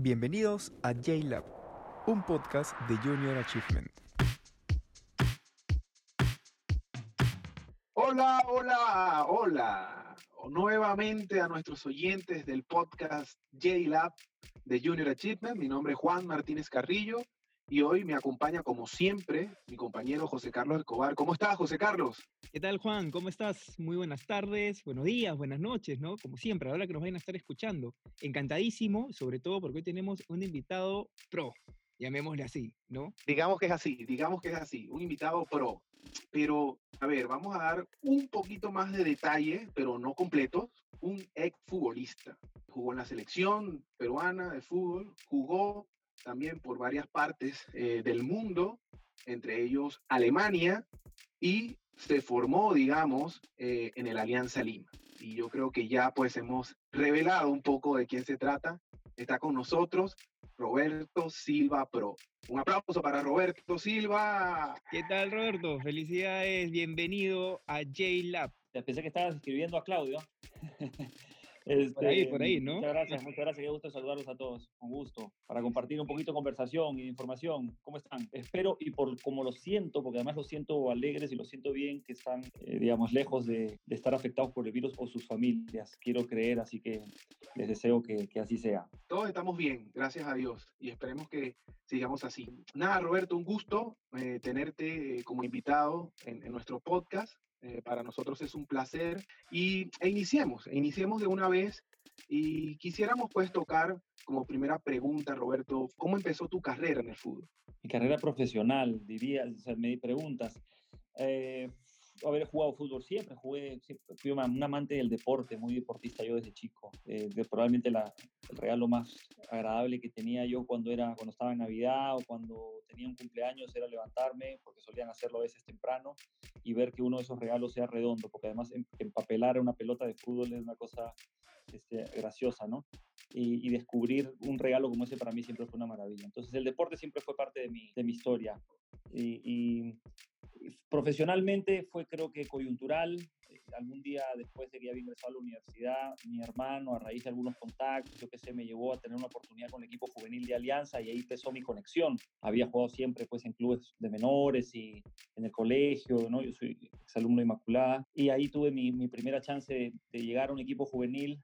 Bienvenidos a J-Lab, un podcast de Junior Achievement. Hola, hola, hola. Nuevamente a nuestros oyentes del podcast J-Lab de Junior Achievement. Mi nombre es Juan Martínez Carrillo y hoy me acompaña, como siempre, mi compañero José Carlos Escobar. ¿Cómo estás, José Carlos? ¿Qué tal, Juan? ¿Cómo estás? Muy buenas tardes, buenos días, buenas noches, ¿no? Como siempre, ahora que nos vayan a estar escuchando. Encantadísimo, sobre todo porque hoy tenemos un invitado pro, llamémosle así, ¿no? Digamos que es así, digamos que es así, un invitado pro. Pero, a ver, vamos a dar un poquito más de detalle, pero no completo. Un ex futbolista. Jugó en la selección peruana de fútbol, jugó también por varias partes eh, del mundo, entre ellos Alemania, y se formó, digamos, eh, en el Alianza Lima. Y yo creo que ya pues hemos revelado un poco de quién se trata. Está con nosotros Roberto Silva Pro. Un aplauso para Roberto Silva. ¿Qué tal, Roberto? Felicidades, bienvenido a J-Lab. Pensé que estabas escribiendo a Claudio. por ahí, por ahí, ¿no? Muchas gracias, muchas gracias. Qué gusto saludarlos a todos. Con gusto. Para compartir un poquito de conversación y información. ¿Cómo están? Espero, y por como lo siento, porque además lo siento alegres y lo siento bien, que están, eh, digamos, lejos de, de, estar afectados por el virus o sus familias. Quiero creer, así que les deseo que, que así sea. Todos estamos bien, gracias a Dios. Y esperemos que sigamos así. Nada, Roberto, un gusto eh, tenerte como invitado en, en nuestro podcast. Eh, para nosotros es un placer. Y e iniciemos, e iniciemos de una vez. Y quisiéramos pues tocar como primera pregunta, Roberto, ¿cómo empezó tu carrera en el fútbol? Mi carrera profesional, diría, o sea, preguntas. Eh, haber jugado fútbol siempre, jugué, siempre, fui un amante del deporte, muy deportista yo desde chico. Eh, de, probablemente la, el regalo más agradable que tenía yo cuando, era, cuando estaba en Navidad o cuando tenía un cumpleaños era levantarme, porque solían hacerlo a veces temprano, y ver que uno de esos regalos sea redondo, porque además empapelar una pelota de fútbol es una cosa este, graciosa, ¿no? Y, y, descubrir un regalo como ese para mí siempre fue una maravilla. Entonces el deporte siempre fue parte de mi, de mi historia. Y, y, profesionalmente fue creo que coyuntural. Algún día después de que había ingresado a la universidad, mi hermano, a raíz de algunos contactos, yo qué sé, me llevó a tener una oportunidad con el equipo juvenil de Alianza y ahí empezó mi conexión. Había jugado siempre pues en clubes de menores y en el colegio, ¿no? Yo soy exalumno Inmaculada y ahí tuve mi, mi primera chance de, de llegar a un equipo juvenil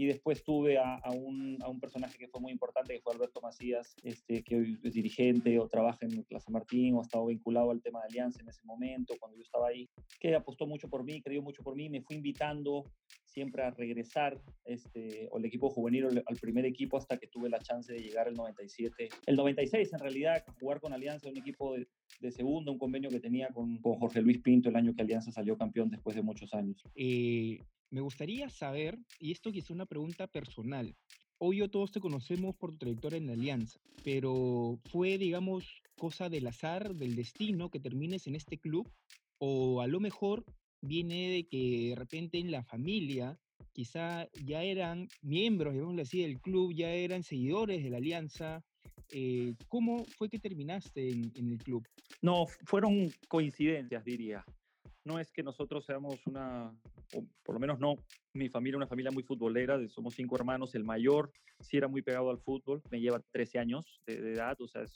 y después tuve a, a, un, a, un, personaje que fue muy importante, que fue Alberto Macías, este, que hoy es dirigente o trabaja en Plaza Martín o ha estado vinculado al tema de Alianza en ese momento, cuando yo estaba ahí, que apostó mucho por mí, creyó mucho por mí, me fue invitando siempre a regresar este, o el equipo juvenil al primer equipo hasta que tuve la chance de llegar el 97, el 96 en realidad, jugar con Alianza, un equipo de, de segundo, un convenio que tenía con, con, Jorge Luis Pinto el año que Alianza salió campeón después de muchos años. Eh, me gustaría saber, y esto quizá una pregunta personal, hoy yo todos te conocemos por tu trayectoria en la Alianza, pero ¿fue, digamos, cosa del azar, del destino que termines en este club? ¿O a lo mejor viene de que de repente en la familia quizá ya eran miembros, digámoslo así, del club, ya eran seguidores de la Alianza? Eh, ¿Cómo fue que terminaste en, en el club? No, fueron coincidencias, diría no es que nosotros seamos una, o por lo menos no, mi familia una familia muy futbolera, somos cinco hermanos, el mayor sí era muy pegado al fútbol, me lleva 13 años de, de edad, o sea, es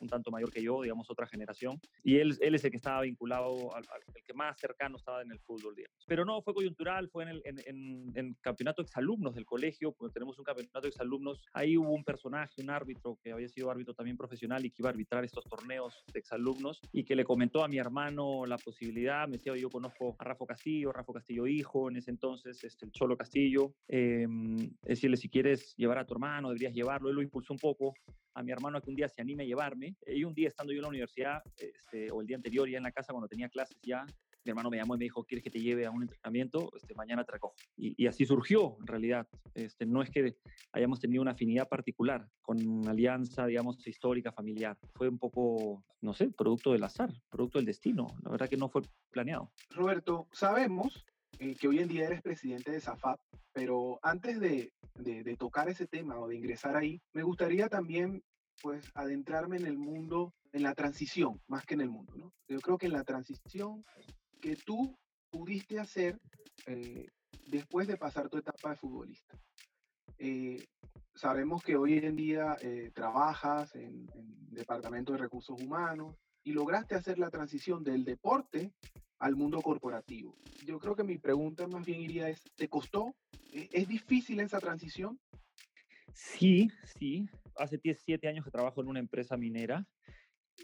un tanto mayor que yo, digamos, otra generación. Y él, él es el que estaba vinculado, al, al, el que más cercano estaba en el fútbol, digamos. Pero no, fue coyuntural, fue en el en, en, en campeonato exalumnos del colegio, cuando tenemos un campeonato exalumnos, ahí hubo un personaje, un árbitro, que había sido árbitro también profesional y que iba a arbitrar estos torneos de exalumnos, y que le comentó a mi hermano la posibilidad, me decía, yo conozco a Rafa Castillo, Rafa Castillo hijo, en ese entonces, este, el Cholo Castillo, eh, decirle, si quieres llevar a tu hermano, deberías llevarlo, él lo impulsó un poco, a mi hermano a que un día se anime a llevarme. Y un día estando yo en la universidad, este, o el día anterior ya en la casa cuando tenía clases ya, mi hermano me llamó y me dijo, ¿quieres que te lleve a un entrenamiento? Este, mañana te recojo. Y, así surgió, en realidad. Este, no es que hayamos tenido una afinidad particular con una alianza, digamos, histórica, familiar. Fue un poco, no sé, producto del azar, producto del destino. La verdad que no fue planeado. Roberto, sabemos eh, que hoy en día eres presidente de SAFAP, pero antes de, de, tocar ese tema o de ingresar ahí, me gustaría también pues adentrarme en el mundo, en la transición, más que en el mundo, ¿no? Yo creo que en la transición que tú pudiste hacer eh, después de pasar tu etapa de futbolista. Eh, sabemos que hoy en día eh, trabajas en, en Departamento de Recursos Humanos y lograste hacer la transición del deporte al mundo corporativo. Yo creo que mi pregunta más bien iría es, ¿te costó? ¿E-, ¿Es difícil esa transición? Sí, sí. Hace 17 años que trabajo en una empresa minera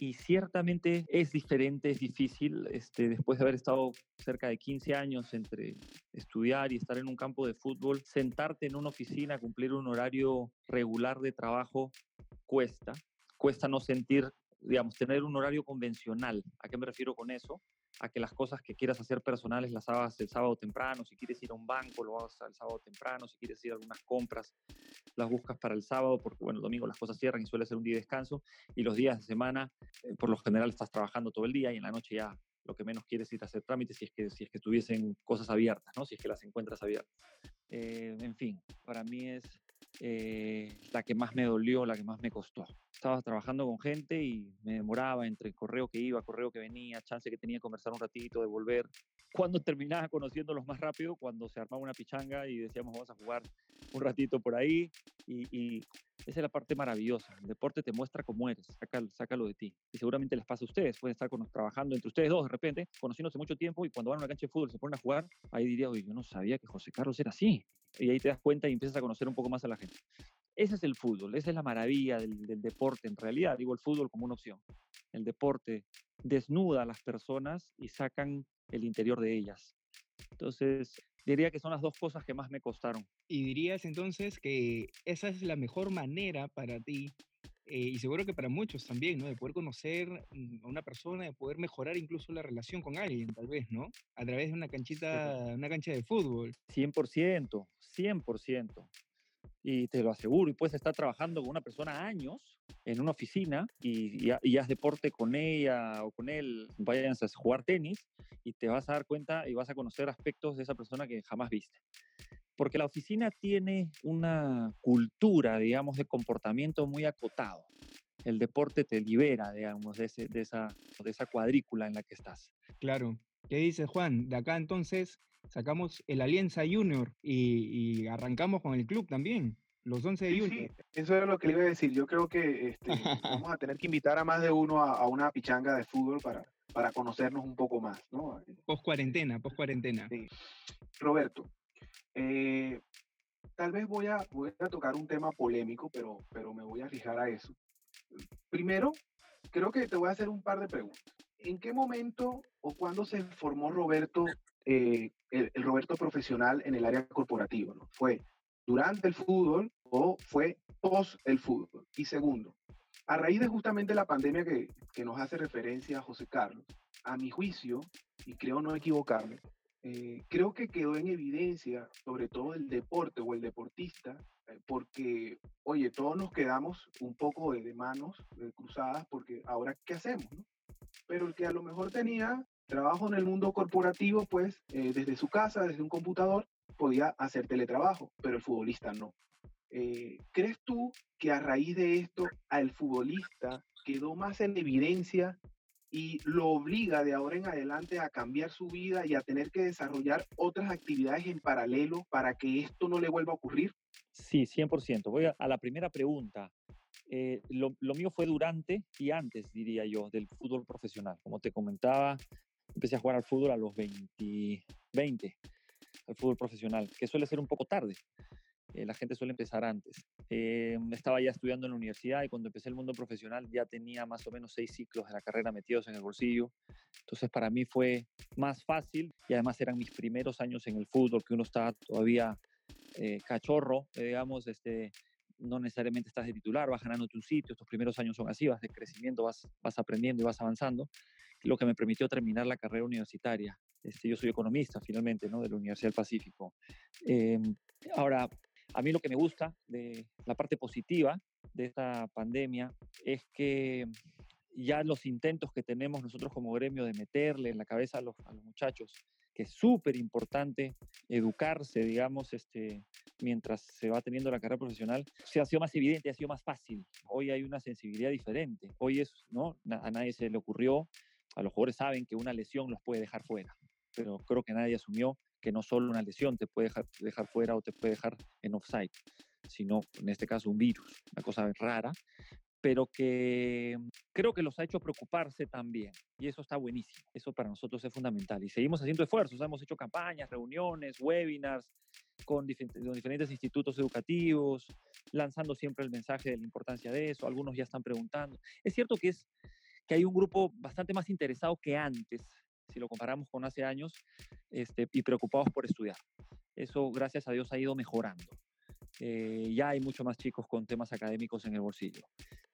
y ciertamente es diferente, es difícil, este, después de haber estado cerca de 15 años entre estudiar y estar en un campo de fútbol, sentarte en una oficina, cumplir un horario regular de trabajo, cuesta. Cuesta no sentir, digamos, tener un horario convencional. ¿A qué me refiero con eso? A que las cosas que quieras hacer personales las hagas el sábado temprano, si quieres ir a un banco lo hagas el sábado temprano, si quieres ir a algunas compras las buscas para el sábado, porque bueno, el domingo las cosas cierran y suele ser un día de descanso, y los días de semana eh, por lo general estás trabajando todo el día y en la noche ya lo que menos quieres es ir a hacer trámites si es que, si es que tuviesen cosas abiertas, ¿no? si es que las encuentras abiertas. Eh, en fin, para mí es eh, la que más me dolió, la que más me costó. Estaba trabajando con gente y me demoraba entre correo que iba, correo que venía, chance que tenía que conversar un ratito, de volver. Cuando terminaba conociéndolos más rápido, cuando se armaba una pichanga y decíamos vamos a jugar un ratito por ahí y, y esa es la parte maravillosa. El deporte te muestra cómo eres, sácalo, sácalo de ti. Y seguramente les pasa a ustedes. Pueden estar con, trabajando entre ustedes dos de repente, conociéndose mucho tiempo y cuando van a una cancha de fútbol se ponen a jugar, ahí diría, oye, yo no sabía que José Carlos era así. Y ahí te das cuenta y empiezas a conocer un poco más a la gente. Ese es el fútbol, esa es la maravilla del, del deporte en realidad. Digo el fútbol como una opción. El deporte desnuda a las personas y sacan el interior de ellas. Entonces, diría que son las dos cosas que más me costaron. Y dirías entonces que esa es la mejor manera para ti, eh, y seguro que para muchos también, ¿no? De poder conocer mm, a una persona, de poder mejorar incluso la relación con alguien, tal vez, ¿no? A través de una canchita, una cancha de fútbol. 100%, 100% y te lo aseguro, y puedes estar trabajando con una persona años en una oficina y, y, y haz deporte con ella o con él, vayan a jugar tenis y te vas a dar cuenta y vas a conocer aspectos de esa persona que jamás viste. Porque la oficina tiene una cultura, digamos, de comportamiento muy acotado. El deporte te libera, digamos, de, esa, de esa cuadrícula en la que estás. Claro. ¿Qué dice Juan? De acá entonces sacamos el Alianza Junior y, y arrancamos con el club también. Los 11 de Sí, Junior. sí, eso es lo que le iba a decir. Yo creo que este, vamos a tener que invitar a más de uno a, a una pichanga de fútbol para, para conocernos un poco más, ¿no? Post cuarentena, post cuarentena. Sí. Roberto, eh, tal vez voy a, voy a tocar un tema polémico, pero, pero me voy a fijar a eso. Primero, creo que te voy a hacer un par de preguntas. ¿En qué momento o cuándo se formó Roberto, eh, el, Roberto profesional en el área corporativa? ¿no? ¿Fue durante el fútbol o fue post el fútbol? Y segundo, a raíz de justamente la pandemia que, que nos hace referencia a José Carlos, a mi juicio, y creo no equivocarme, eh, creo que quedó en evidencia, sobre todo el deporte o el deportista, eh, porque, oye, todos nos quedamos un poco de, manos cruzadas, porque ahora, ¿qué hacemos? No? Pero el que a lo mejor tenía trabajo en el mundo corporativo, pues eh, desde su casa, desde un computador, podía hacer teletrabajo, pero el futbolista no. Eh, ¿Crees tú que a raíz de esto al futbolista quedó más en evidencia y lo obliga de ahora en adelante a cambiar su vida y a tener que desarrollar otras actividades en paralelo para que esto no le vuelva a ocurrir? Sí, 100%. Voy a, a la primera pregunta. Eh, lo, mío fue durante y antes, diría yo, del fútbol profesional. Como te comentaba, empecé a jugar al fútbol a los 20, 20 al fútbol profesional, que suele ser un poco tarde. Eh, la gente suele empezar antes. Eh, estaba ya estudiando en la universidad y cuando empecé el mundo profesional ya tenía más o menos seis ciclos de la carrera metidos en el bolsillo. Entonces para mí fue más fácil y además eran mis primeros años en el fútbol, que uno estaba todavía eh, cachorro, digamos, este, no necesariamente estás de titular, vas ganando tu sitio, estos primeros años son así, vas de crecimiento, vas, vas aprendiendo y vas avanzando, lo que me permitió terminar la carrera universitaria. Este, yo soy economista finalmente, ¿no? De la Universidad del Pacífico. Eh, ahora, a mí lo que me gusta de la parte positiva de esta pandemia es que ya los intentos que tenemos nosotros como gremio de meterle en la cabeza a los, muchachos que es súper importante educarse, digamos, este, mientras se va teniendo la carrera profesional, se ha sido más evidente, ha sido más fácil. Hoy hay una sensibilidad diferente. Hoy es, ¿no? A nadie se le ocurrió, a los jugadores saben que una lesión los puede dejar fuera, pero creo que nadie asumió que no solo una lesión te puede dejar, dejar fuera o te puede dejar en offside. sino en este caso un virus, una cosa rara, pero que creo que los ha hecho preocuparse también. Y eso está buenísimo. Eso para nosotros es fundamental. Y seguimos haciendo esfuerzos. Hemos hecho campañas, reuniones, webinars con diferentes institutos educativos, lanzando siempre el mensaje de la importancia de eso. Algunos ya están preguntando. Es cierto que, es, que hay un grupo bastante más interesado que antes, si lo comparamos con hace años, este, y preocupados por estudiar. Eso, gracias a Dios, ha ido mejorando. Eh, ya hay mucho más chicos con temas académicos en el bolsillo.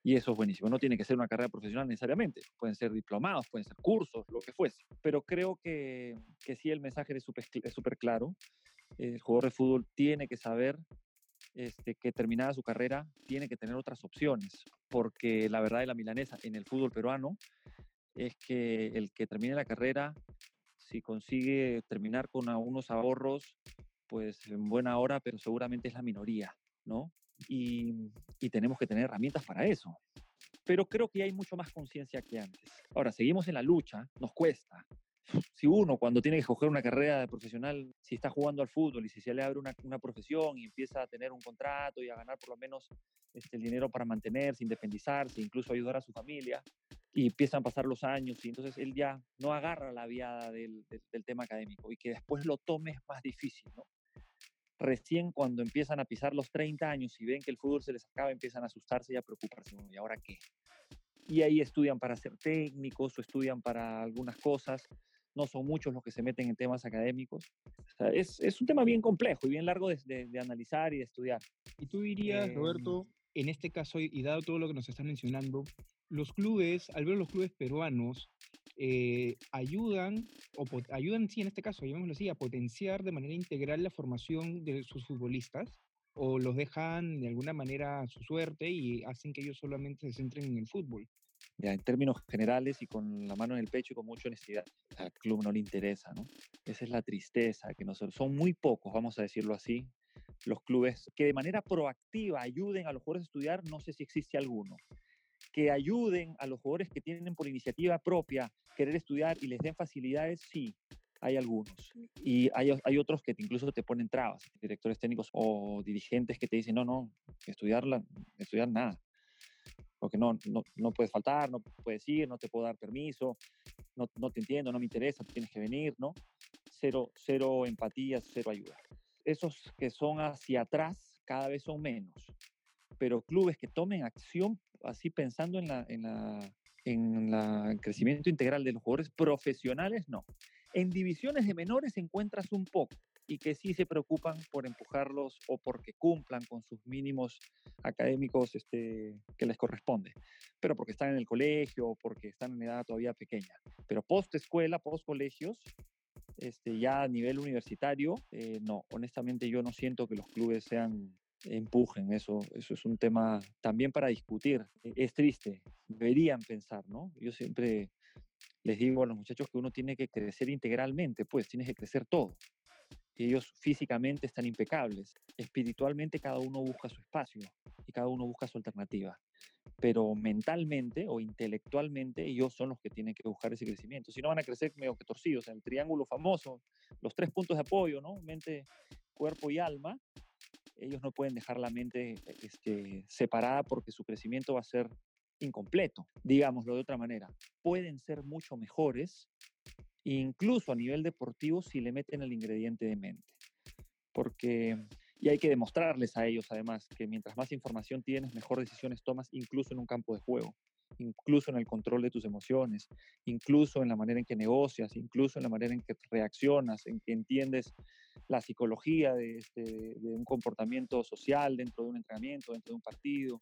Y eso es buenísimo. No tiene que ser una carrera profesional necesariamente. Pueden ser diplomados, pueden ser cursos, lo que fuese. Pero creo que, que sí el mensaje es súper claro. El jugador de fútbol tiene que saber este, que terminada su carrera tiene que tener otras opciones. Porque la verdad de la milanesa en el fútbol peruano es que el que termine la carrera, si consigue terminar con unos ahorros, pues en buena hora, pero seguramente es la minoría, ¿no? y, tenemos que tener herramientas para eso. Pero creo que hay mucho más conciencia que antes. Ahora, seguimos en la lucha, nos cuesta. Si uno cuando tiene que escoger una carrera de profesional, si está jugando al fútbol y si se le abre una, una profesión y empieza a tener un contrato y a ganar por lo menos este, el dinero para mantenerse, independizarse, incluso ayudar a su familia, y empiezan a pasar los años y entonces él ya no agarra la viada del, del tema académico y que después lo tome es más difícil, ¿no? Recién cuando empiezan a pisar los 30 años y ven que el fútbol se les acaba, empiezan a asustarse y a preocuparse. ¿Y ahora qué? Y ahí estudian para ser técnicos o estudian para algunas cosas. No son muchos los que se meten en temas académicos. es, es, un tema bien complejo y bien largo de, de, analizar y de estudiar. ¿Y tú dirías, em, Roberto, en este caso, y dado todo lo que nos están mencionando, los clubes, al ver los clubes peruanos, eh, ayudan, o ayudan, sí, en este caso, llamémoslo así, a potenciar de manera integral la formación de sus futbolistas, o los dejan de alguna manera a su suerte y hacen que ellos solamente se centren en el fútbol. Ya, en términos generales y con la mano en el pecho y con mucha honestidad, al club no le interesa, ¿no? Esa es la tristeza, que nosotros, son muy pocos, vamos a decirlo así, los clubes que de manera proactiva ayuden a los jugadores a estudiar, no sé si existe alguno que ayuden a los jugadores que tienen por iniciativa propia querer estudiar y les den facilidades, sí, hay algunos. Y hay, hay, otros que incluso te ponen trabas, directores técnicos o dirigentes que te dicen, no, no, estudiar, estudiar nada. Porque no, no, no, puedes faltar, no puedes ir, no te puedo dar permiso, no, no te entiendo, no me interesa, tienes que venir, ¿no? Cero, cero empatía, cero ayuda. Esos que son hacia atrás cada vez son menos pero clubes que tomen acción así pensando en la, en la en el crecimiento integral de los jugadores profesionales, no. En divisiones de menores encuentras un poco y que sí se preocupan por empujarlos o porque cumplan con sus mínimos académicos este, que les corresponde, pero porque están en el colegio o porque están en edad todavía pequeña. Pero post escuela, post colegios, este, ya a nivel universitario, eh, no, honestamente yo no siento que los clubes sean empujen, eso, eso es un tema también para discutir. E, es triste, deberían pensar, ¿no? Yo siempre les digo a los muchachos que uno tiene que crecer integralmente, pues tienes que crecer todo. Ellos físicamente están impecables, espiritualmente cada uno busca su espacio y cada uno busca su alternativa, pero mentalmente o intelectualmente ellos son los que tienen que buscar ese crecimiento, si no van a crecer medio que torcidos, en el triángulo famoso, los tres puntos de apoyo, ¿no? Mente, cuerpo y alma, ellos no pueden dejar la mente este, separada porque su crecimiento va a ser incompleto, digámoslo de otra manera. Pueden ser mucho mejores, incluso a nivel deportivo, si le meten el ingrediente de mente. Porque, y hay que demostrarles a ellos además que mientras más información tienes, mejor decisiones tomas, incluso en un campo de juego incluso en el control de tus emociones, incluso en la manera en que negocias, incluso en la manera en que reaccionas, en que entiendes la psicología de, este, un comportamiento social dentro de un entrenamiento, dentro de un partido,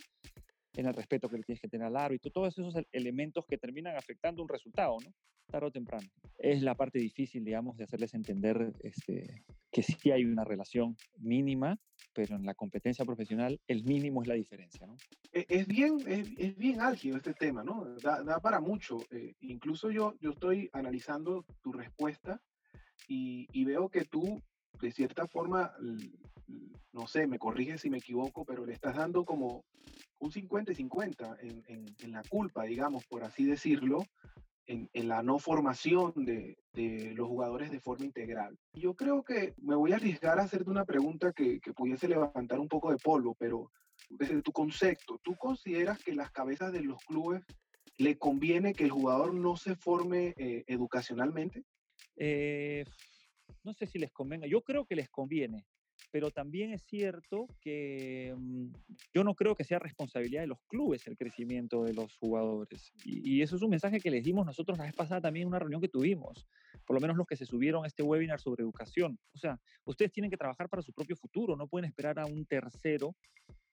en el respeto que le tienes que tener al árbitro, todos esos elementos que terminan afectando un resultado, ¿no? Tarde o temprano. Es la parte difícil, digamos, de hacerles entender este, que sí hay una relación mínima, pero en la competencia profesional el mínimo es la diferencia, ¿no? E, es bien, es, bien álgido este tema, ¿no? Da, para mucho. Eh, incluso yo, yo estoy analizando tu respuesta y, y veo que tú, de cierta forma, no sé, me corriges si me equivoco, pero le estás dando como un 50 y 50 en, en, en, la culpa, digamos, por así decirlo, en, la no formación de, de, los jugadores de forma integral. Yo creo que me voy a arriesgar a hacerte una pregunta que, que pudiese levantar un poco de polvo, pero desde tu concepto, ¿tú consideras que las cabezas de los clubes le conviene que el jugador no se forme eh, educacionalmente? Eh, no sé si les convenga. Yo creo que les conviene, pero también es cierto que mm, yo no creo que sea responsabilidad de los clubes el crecimiento de los jugadores. Y, eso es un mensaje que les dimos nosotros la vez pasada también en una reunión que tuvimos, por lo menos los que se subieron a este webinar sobre educación. O sea, ustedes tienen que trabajar para su propio futuro, no pueden esperar a un tercero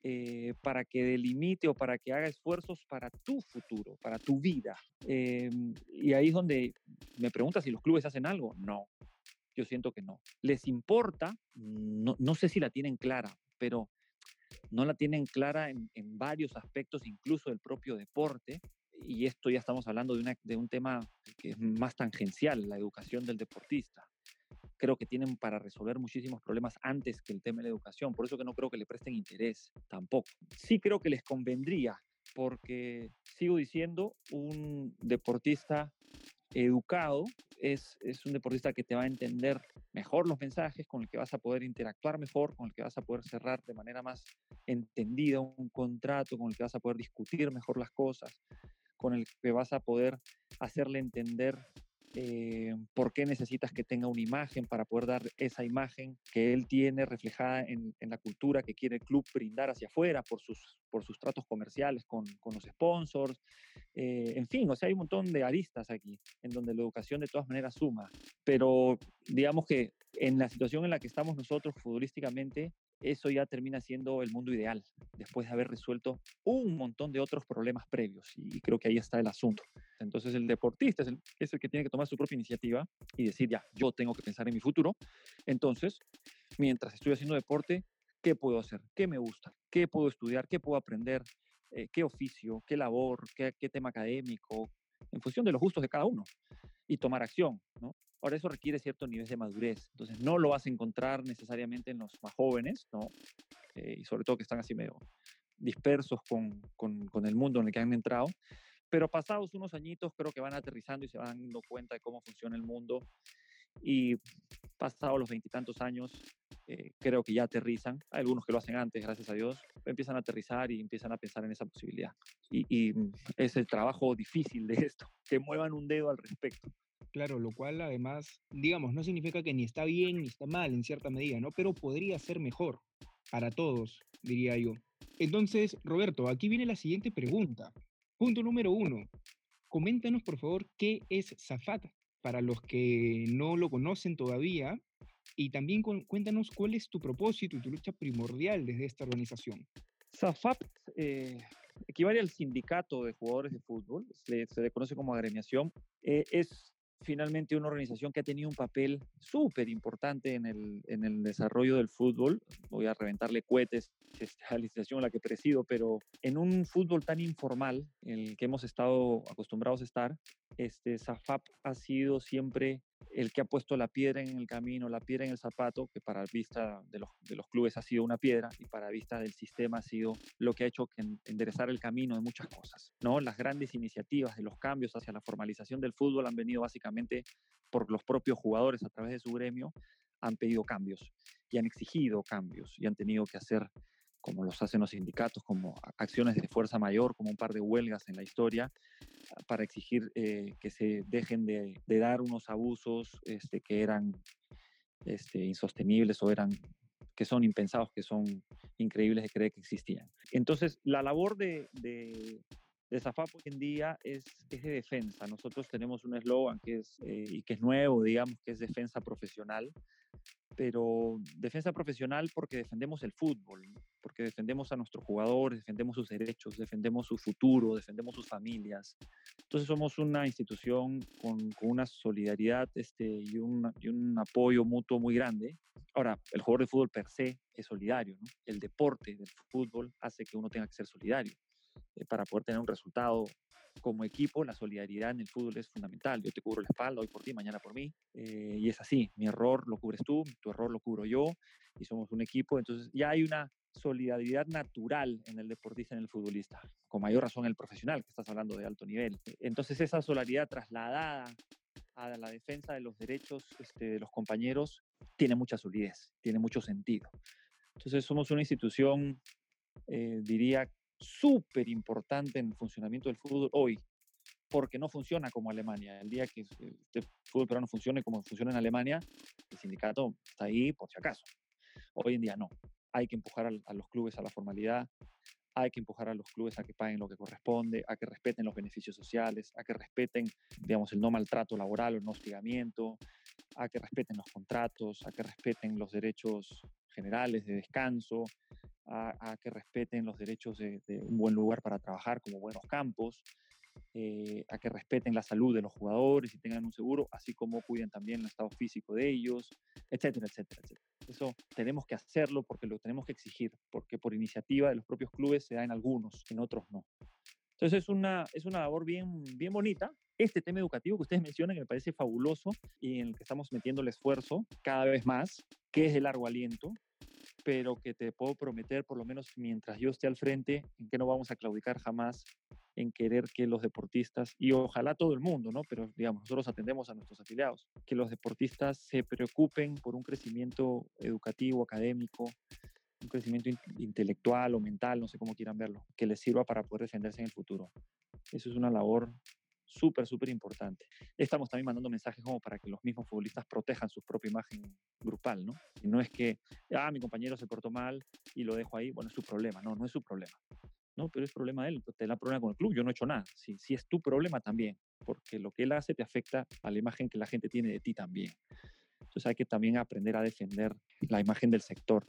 eh, para que delimite o para que haga esfuerzos para tu futuro, para tu vida. Em, y ahí es donde me pregunta si los clubes hacen algo. No, yo siento que no. Les importa, no, no sé si la tienen clara, pero no la tienen clara en, varios aspectos, incluso del propio deporte. Y esto ya estamos hablando de, una, de un tema que es más tangencial, la educación del deportista. Creo que tienen para resolver muchísimos problemas antes que el tema de la educación. Por eso que no creo que le presten interés tampoco. Sí creo que les convendría, porque sigo diciendo, un deportista educado es, es, un deportista que te va a entender mejor los mensajes, con el que vas a poder interactuar mejor, con el que vas a poder cerrar de manera más entendida un contrato, con el que vas a poder discutir mejor las cosas, con el que vas a poder hacerle entender eh, por qué necesitas que tenga una imagen para poder dar esa imagen que él tiene reflejada en, la cultura que quiere el club brindar hacia afuera por sus, por sus tratos comerciales con, con los sponsors. Eh, en fin, o sea, hay un montón de aristas aquí en donde la educación de todas maneras suma, pero digamos que en la situación en la que estamos nosotros futbolísticamente, eso ya termina siendo el mundo ideal, después de haber resuelto un montón de otros problemas previos. Y creo que ahí está el asunto. Entonces el deportista es el, que tiene que tomar su propia iniciativa y decir, ya, yo tengo que pensar en mi futuro. Entonces, mientras estoy haciendo deporte, ¿qué puedo hacer? ¿Qué me gusta? ¿Qué puedo estudiar? ¿Qué puedo aprender? Eh, ¿Qué oficio? ¿Qué labor? ¿Qué, ¿Qué tema académico? En función de los gustos de cada uno. Y tomar acción, ¿no? Ahora, eso requiere cierto nivel de madurez. Entonces, no lo vas a encontrar necesariamente en los más jóvenes, ¿no? Eh, y sobre todo que están así medio dispersos con, con, con, el mundo en el que han entrado. Pero pasados unos añitos, creo que van aterrizando y se van dando cuenta de cómo funciona el mundo. Y pasados los veintitantos años, eh, creo que ya aterrizan. Hay algunos que lo hacen antes, gracias a Dios. Empiezan a aterrizar y empiezan a pensar en esa posibilidad. Y, y es el trabajo difícil de esto, que muevan un dedo al respecto. Claro, lo cual además, digamos, no significa que ni está bien ni está mal en cierta medida, ¿no? Pero podría ser mejor para todos, diría yo. Entonces, Roberto, aquí viene la siguiente pregunta. Punto número uno. Coméntanos, por favor, qué es Zafat para los que no lo conocen todavía y también cuéntanos cuál es tu propósito y tu lucha primordial desde esta organización. Zafat eh, equivale al sindicato de jugadores de fútbol, se, se le conoce como agremiación. Eh, es finalmente una organización que ha tenido un papel súper importante en el, en el desarrollo del fútbol. Voy a reventarle cohetes a la institución a la que presido, pero en un fútbol tan informal, en el que hemos estado acostumbrados a estar, este, Zafap ha sido siempre el que ha puesto la piedra en el camino, la piedra en el zapato, que para vista de los, de los clubes ha sido una piedra y para vista del sistema ha sido lo que ha hecho que enderezar el camino de muchas cosas. ¿no? Las grandes iniciativas de los cambios hacia la formalización del fútbol han venido básicamente por los propios jugadores a través de su gremio, han pedido cambios y han exigido cambios y han tenido que hacer como los hacen los sindicatos, como acciones de fuerza mayor, como un par de huelgas en la historia, para exigir eh, que se dejen de, dar unos abusos este, que eran este, insostenibles o eran que son impensados, que son increíbles de creer que existían. Entonces, la labor de, de, de Zafap hoy en día es, es de defensa. Nosotros tenemos un eslogan que es, eh, y que es nuevo, digamos, que es defensa profesional pero defensa profesional porque defendemos el fútbol, porque defendemos a nuestros jugadores, defendemos sus derechos, defendemos su futuro, defendemos sus familias. Entonces somos una institución con, con una solidaridad este, y, un, y, un, apoyo mutuo muy grande. Ahora, el jugador de fútbol per se es solidario, ¿no? El deporte del fútbol hace que uno tenga que ser solidario. Eh, para poder tener un resultado como equipo, la solidaridad en el fútbol es fundamental. Yo te cubro la espalda hoy por ti, mañana por mí. Eh, y es así, mi error lo cubres tú, tu error lo cubro yo y somos un equipo. Entonces ya hay una solidaridad natural en el deportista, en el futbolista, con mayor razón el profesional, que estás hablando de alto nivel. Entonces esa solidaridad trasladada a la defensa de los derechos este, de los compañeros tiene mucha solidez, tiene mucho sentido. Entonces somos una institución, eh, diría, súper importante en el funcionamiento del fútbol hoy, porque no funciona como Alemania. El día que este fútbol peruano funcione como funciona en Alemania, el sindicato está ahí por si acaso. Hoy en día no. Hay que empujar a, los clubes a la formalidad, hay que empujar a los clubes a que paguen lo que corresponde, a que respeten los beneficios sociales, a que respeten, digamos, el no maltrato laboral o el no hostigamiento, a que respeten los contratos, a que respeten los derechos generales de descanso, a, que respeten los derechos de, un buen lugar para trabajar como buenos campos, eh, a que respeten la salud de los jugadores y tengan un seguro, así como cuiden también el estado físico de ellos, etcétera, etcétera, etcétera. Eso tenemos que hacerlo porque lo tenemos que exigir, porque por iniciativa de los propios clubes se da en algunos, en otros no. Entonces es una, es una labor bien, bien bonita. Este tema educativo que ustedes mencionan, que me parece fabuloso y en el que estamos metiendo el esfuerzo cada vez más, que es de largo aliento, pero que te puedo prometer, por lo menos mientras yo esté al frente, en que no vamos a claudicar jamás en querer que los deportistas, y ojalá todo el mundo, ¿no? Pero digamos, nosotros atendemos a nuestros afiliados, que los deportistas se preocupen por un crecimiento educativo, académico, un crecimiento intelectual o mental, no sé cómo quieran verlo, que les sirva para poder defenderse en el futuro. Eso es una labor súper, súper importante. Estamos también mandando mensajes como para que los mismos futbolistas protejan su propia imagen grupal, ¿no? Y no es que, ah, mi compañero se portó mal y lo dejo ahí, bueno, es su problema, no, no es su problema. No, pero es problema de él, te da problema con el club, yo no he hecho nada. Si, si es tu problema también, porque lo que él hace te afecta a la imagen que la gente tiene de ti también. Entonces hay que también aprender a defender la imagen del sector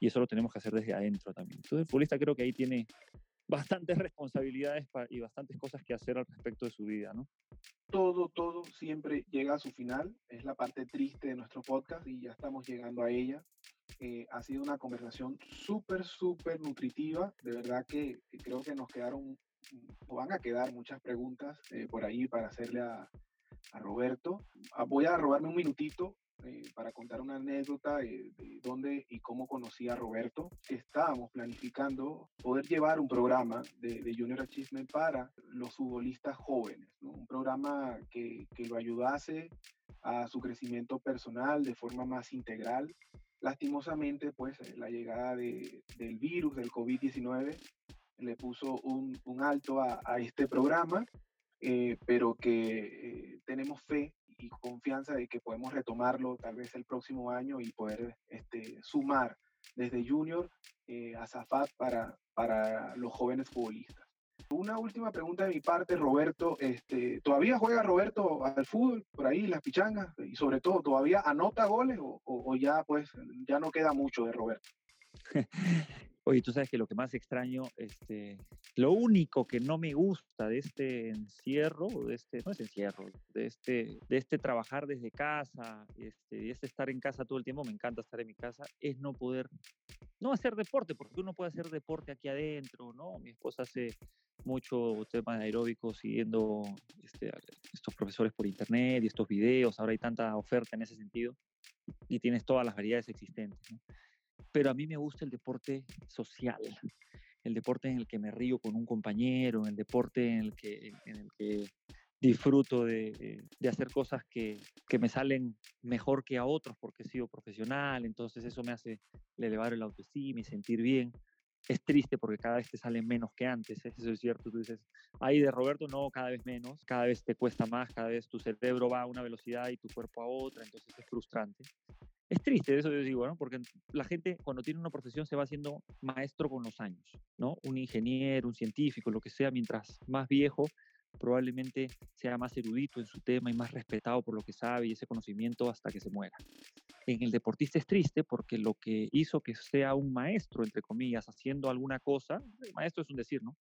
y eso lo tenemos que hacer desde adentro también. Entonces el futbolista creo que ahí tiene bastantes responsabilidades y bastantes cosas que hacer al respecto de su vida, ¿no? Todo, todo siempre llega a su final. Es la parte triste de nuestro podcast y ya estamos llegando a ella. Eh, ha sido una conversación súper, súper nutritiva. De verdad que, creo que nos quedaron, o van a quedar muchas preguntas eh, por ahí para hacerle a, a Roberto. Ah, voy a robarme un minutito eh, para contar una anécdota de, dónde y cómo conocí a Roberto. Estábamos planificando poder llevar un programa de, Junior Achievement para los futbolistas jóvenes, un programa que, que lo ayudase a su crecimiento personal de forma más integral. Lastimosamente, pues eh, la llegada de, del virus, del COVID-19, le puso un, un alto a, a, este programa, eh, pero que tenemos fe y confianza de que podemos retomarlo tal vez el próximo año y poder este, sumar desde junior eh, a Zafat para, para los jóvenes futbolistas. Una última pregunta de mi parte, Roberto. Este, ¿Todavía juega Roberto al fútbol por ahí, las pichangas? Y sobre todo, ¿todavía anota goles o, o ya pues ya no queda mucho de Roberto? Oye, tú sabes que lo que más extraño, este, lo único que no me gusta de este encierro, de este, no es encierro, de este, de este trabajar desde casa, este, este estar en casa todo el tiempo, me encanta estar en mi casa, es no poder, no hacer deporte, porque uno puede hacer deporte aquí adentro, ¿no? Mi esposa hace mucho tema de aeróbico siguiendo este, estos profesores por internet y estos videos, ahora hay tanta oferta en ese sentido y tienes todas las variedades existentes, ¿no? Pero a mí me gusta el deporte social, el deporte en el que me río con un compañero, el deporte en el que, en el que disfruto de, de hacer cosas que, que, me salen mejor que a otros porque he sido profesional, entonces eso me hace elevar el autoestima y sentir bien. Es triste porque cada vez te salen menos que antes, ¿eh? eso es cierto. Tú dices, ahí de Roberto, no, cada vez menos, cada vez te cuesta más, cada vez tu cerebro va a una velocidad y tu cuerpo a otra, entonces es frustrante es triste, eso yo digo, ¿no? Porque la gente cuando tiene una profesión se va haciendo maestro con los años, ¿no? Un ingeniero, un científico, lo que sea, mientras más viejo, probablemente sea más erudito en su tema y más respetado por lo que sabe y ese conocimiento hasta que se muera. En el deportista es triste porque lo que hizo que sea un maestro, entre comillas, haciendo alguna cosa, maestro es un decir, ¿no?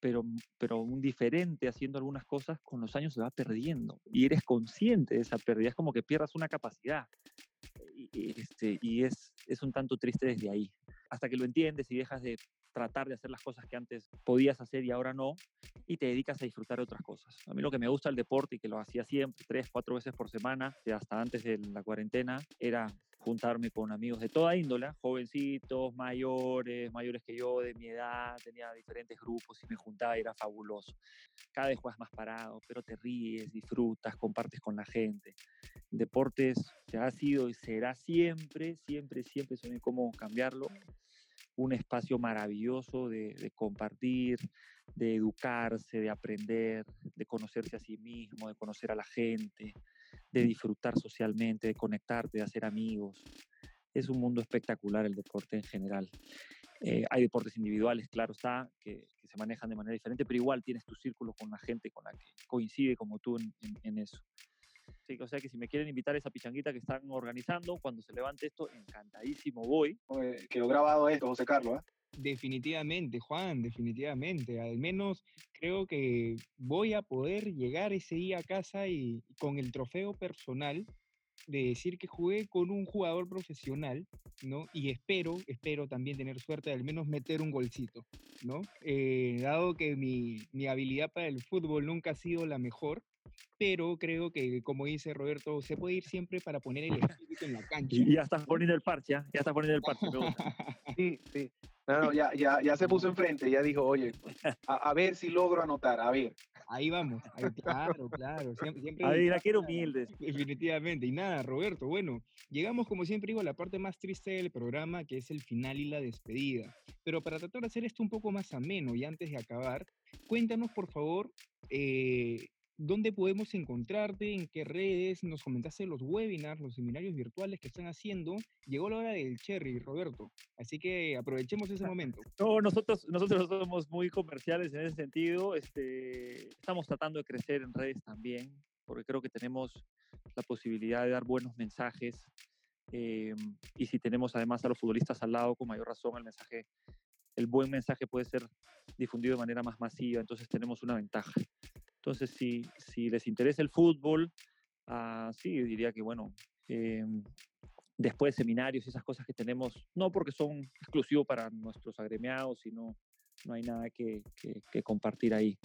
Pero, pero un diferente haciendo algunas cosas, con los años se va perdiendo y eres consciente de esa pérdida. Es como que pierdas una capacidad este, y es, es un tanto triste desde ahí. Hasta que lo entiendes y dejas de tratar de hacer las cosas que antes podías hacer y ahora no, y te dedicas a disfrutar de otras cosas. A mí lo que me gusta el deporte y que lo hacía siempre, tres, cuatro veces por semana, hasta antes de la cuarentena, era juntarme con amigos de toda índole, jovencitos, mayores, mayores que yo, de mi edad, tenía diferentes grupos y me juntaba y era fabuloso. Cada vez juegas más parado, pero te ríes, disfrutas, compartes con la gente. Deportes ha sido y será siempre, siempre, siempre, soy cómo cambiarlo, un espacio maravilloso de, compartir, de educarse, de aprender, de conocerse a sí mismo, de conocer a la gente, de disfrutar socialmente, de conectarte, de hacer amigos. Es un mundo espectacular el deporte en general. Eh, hay deportes individuales, claro está, que, que, se manejan de manera diferente, pero igual tienes tu círculo con la gente con la que coincide como tú en, en, en eso. O sea que si me quieren invitar a esa pichanguita que están organizando, cuando se levante esto, encantadísimo voy. Quedó grabado esto, José Carlos. ¿eh? Definitivamente, Juan, definitivamente. Al menos creo que voy a poder llegar ese día a casa y con el trofeo personal de decir que jugué con un jugador profesional, ¿no? Y espero, espero también tener suerte de al menos meter un golcito, ¿no? Eh, dado que mi, mi habilidad para el fútbol nunca ha sido la mejor, pero creo que, como dice Roberto, se puede ir siempre para poner el espíritu en la cancha. Y ya estás poniendo el parche, ¿ya? ya estás poniendo el parche. sí, sí. No, no, ya, ya, ya se puso enfrente, ya dijo, oye, a, a, ver si logro anotar, a ver. Ahí vamos, ahí, claro, claro. Siempre, siempre a ver, la quiero humildes. Definitivamente. Y nada, Roberto, bueno, llegamos como siempre digo a la parte más triste del programa, que es el final y la despedida. Pero para tratar de hacer esto un poco más ameno y antes de acabar, cuéntanos por favor eh, ¿Dónde podemos encontrarte? ¿En qué redes? Nos comentaste los webinars, los seminarios virtuales que están haciendo. Llegó la hora del cherry, Roberto. Así que aprovechemos ese momento. No, nosotros, nosotros somos muy comerciales en ese sentido. Este, estamos tratando de crecer en redes también, porque creo que tenemos la posibilidad de dar buenos mensajes. Eh, y si tenemos además a los futbolistas al lado, con mayor razón, el mensaje, el buen mensaje puede ser difundido de manera más masiva. Entonces tenemos una ventaja. Entonces, si, si les interesa el fútbol, uh, sí, diría que, bueno, eh, después de seminarios y esas cosas que tenemos, no porque son exclusivos para nuestros agremiados, sino no hay nada que, que, que compartir ahí.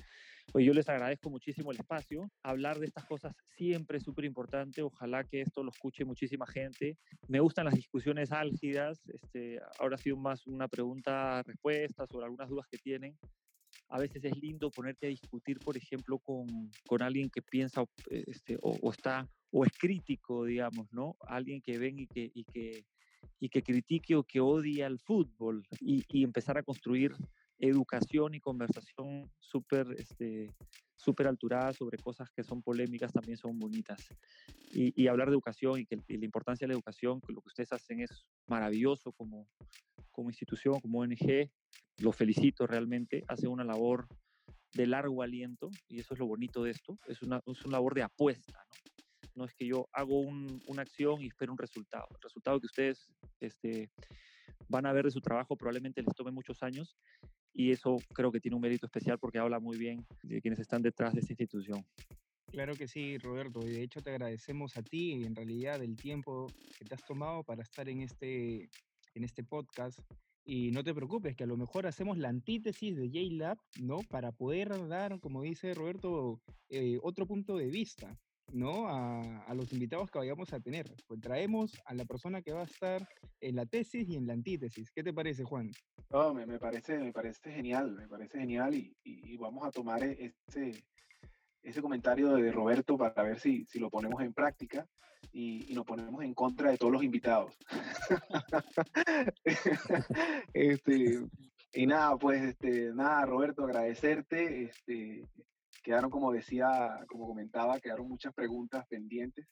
Pues yo les agradezco muchísimo el espacio. Hablar de estas cosas siempre es súper importante. Ojalá que esto lo escuche muchísima gente. Me gustan las discusiones álgidas. Este, ahora ha sido más una pregunta-respuesta sobre algunas dudas que tienen a veces es lindo ponerte a discutir, por ejemplo, con, con alguien que piensa este, o, o, está o es crítico, digamos, ¿no? Alguien que venga y que, y que, y que critique o que odie al fútbol y, y empezar a construir educación y conversación súper este, súper alturada sobre cosas que son polémicas también son bonitas. Y, hablar de educación y que la importancia de la educación, que lo que ustedes hacen es maravilloso como, como institución, como ONG, lo felicito realmente, hace una labor de largo aliento y eso es lo bonito de esto, es una, es una labor de apuesta, ¿no? No es que yo hago un, una acción y espero un resultado. El resultado que ustedes este, van a ver de su trabajo probablemente les tome muchos años y eso creo que tiene un mérito especial porque habla muy bien de quienes están detrás de esta institución. Claro que sí, Roberto, y de hecho te agradecemos a ti en realidad el tiempo que te has tomado para estar en este, en este podcast y no te preocupes, que a lo mejor hacemos la antítesis de JLab, ¿no? Para poder dar, como dice Roberto, eh, otro punto de vista, ¿no? A, a, los invitados que vayamos a tener. Pues traemos a la persona que va a estar en la tesis y en la antítesis. ¿Qué te parece, Juan? No, me, me parece, me parece genial, me parece genial y, y, y vamos a tomar e, ese, ese comentario de Roberto para ver si, si lo ponemos en práctica y, y, nos ponemos en contra de todos los invitados. este, y nada, pues este, nada, Roberto, agradecerte. Este, quedaron, como decía, como comentaba, quedaron muchas preguntas pendientes.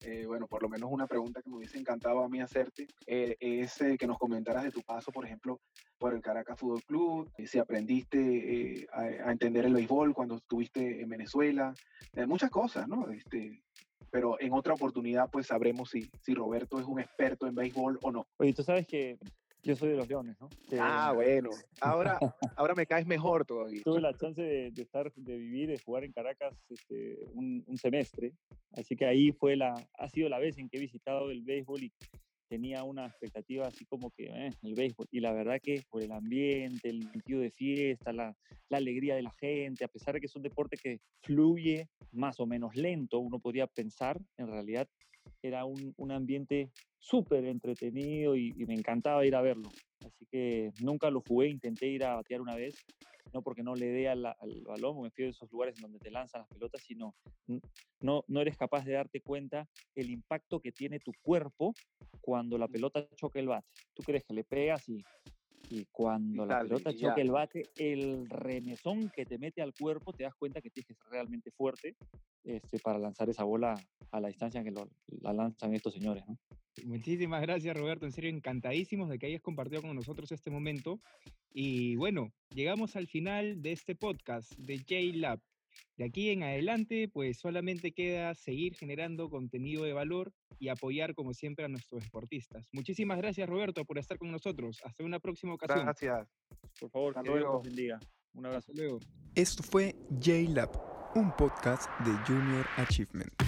Eh, bueno, por lo menos una pregunta que me hubiese encantado a mí hacerte eh, es eh, que nos comentaras de tu paso, por ejemplo, por el Caracas Fútbol Club, si aprendiste a, entender el béisbol cuando estuviste en Venezuela, muchas cosas, ¿no? Este, pero en otra oportunidad pues sabremos si, si Roberto es un experto en béisbol o no. Oye, tú sabes que yo soy de los Leones, ¿no? Ah, bueno. Ahora, ahora me caes mejor todavía. Tuve la chance de, de, estar, de vivir, de jugar en Caracas este, un, un, semestre. Así que ahí fue la, ha sido la vez en que he visitado el béisbol y, tenía una expectativa así como que eh, el béisbol. Y la verdad que por el ambiente, el sentido de fiesta, la, la, alegría de la gente, a pesar de que es un deporte que fluye más o menos lento, uno podría pensar, en realidad era un, un ambiente súper entretenido y, y, me encantaba ir a verlo. Así que nunca lo jugué, intenté ir a batear una vez, no porque no le dé al, al balón, me fío de esos lugares en donde te lanzan las pelotas, sino no, no eres capaz de darte cuenta el impacto que tiene tu cuerpo cuando la pelota choca el bate. Tú crees que le pegas y, y cuando y la pelota choca el bate, el remesón que te mete al cuerpo, te das cuenta que tienes que ser realmente fuerte este, para lanzar esa bola a la distancia en que lo, la lanzan estos señores. ¿no? Muchísimas gracias, Roberto. En serio, encantadísimos de que hayas compartido con nosotros este momento. Y bueno, llegamos al final de este podcast de J-Lab. De aquí en adelante, pues solamente queda seguir generando contenido de valor y apoyar, como siempre, a nuestros deportistas. Muchísimas gracias, Roberto, por estar con nosotros. Hasta una próxima ocasión. Gracias. Por favor, Hasta que luego. Dios bendiga. Un abrazo. Hasta luego. Esto fue J-Lab, un podcast de Junior Achievement.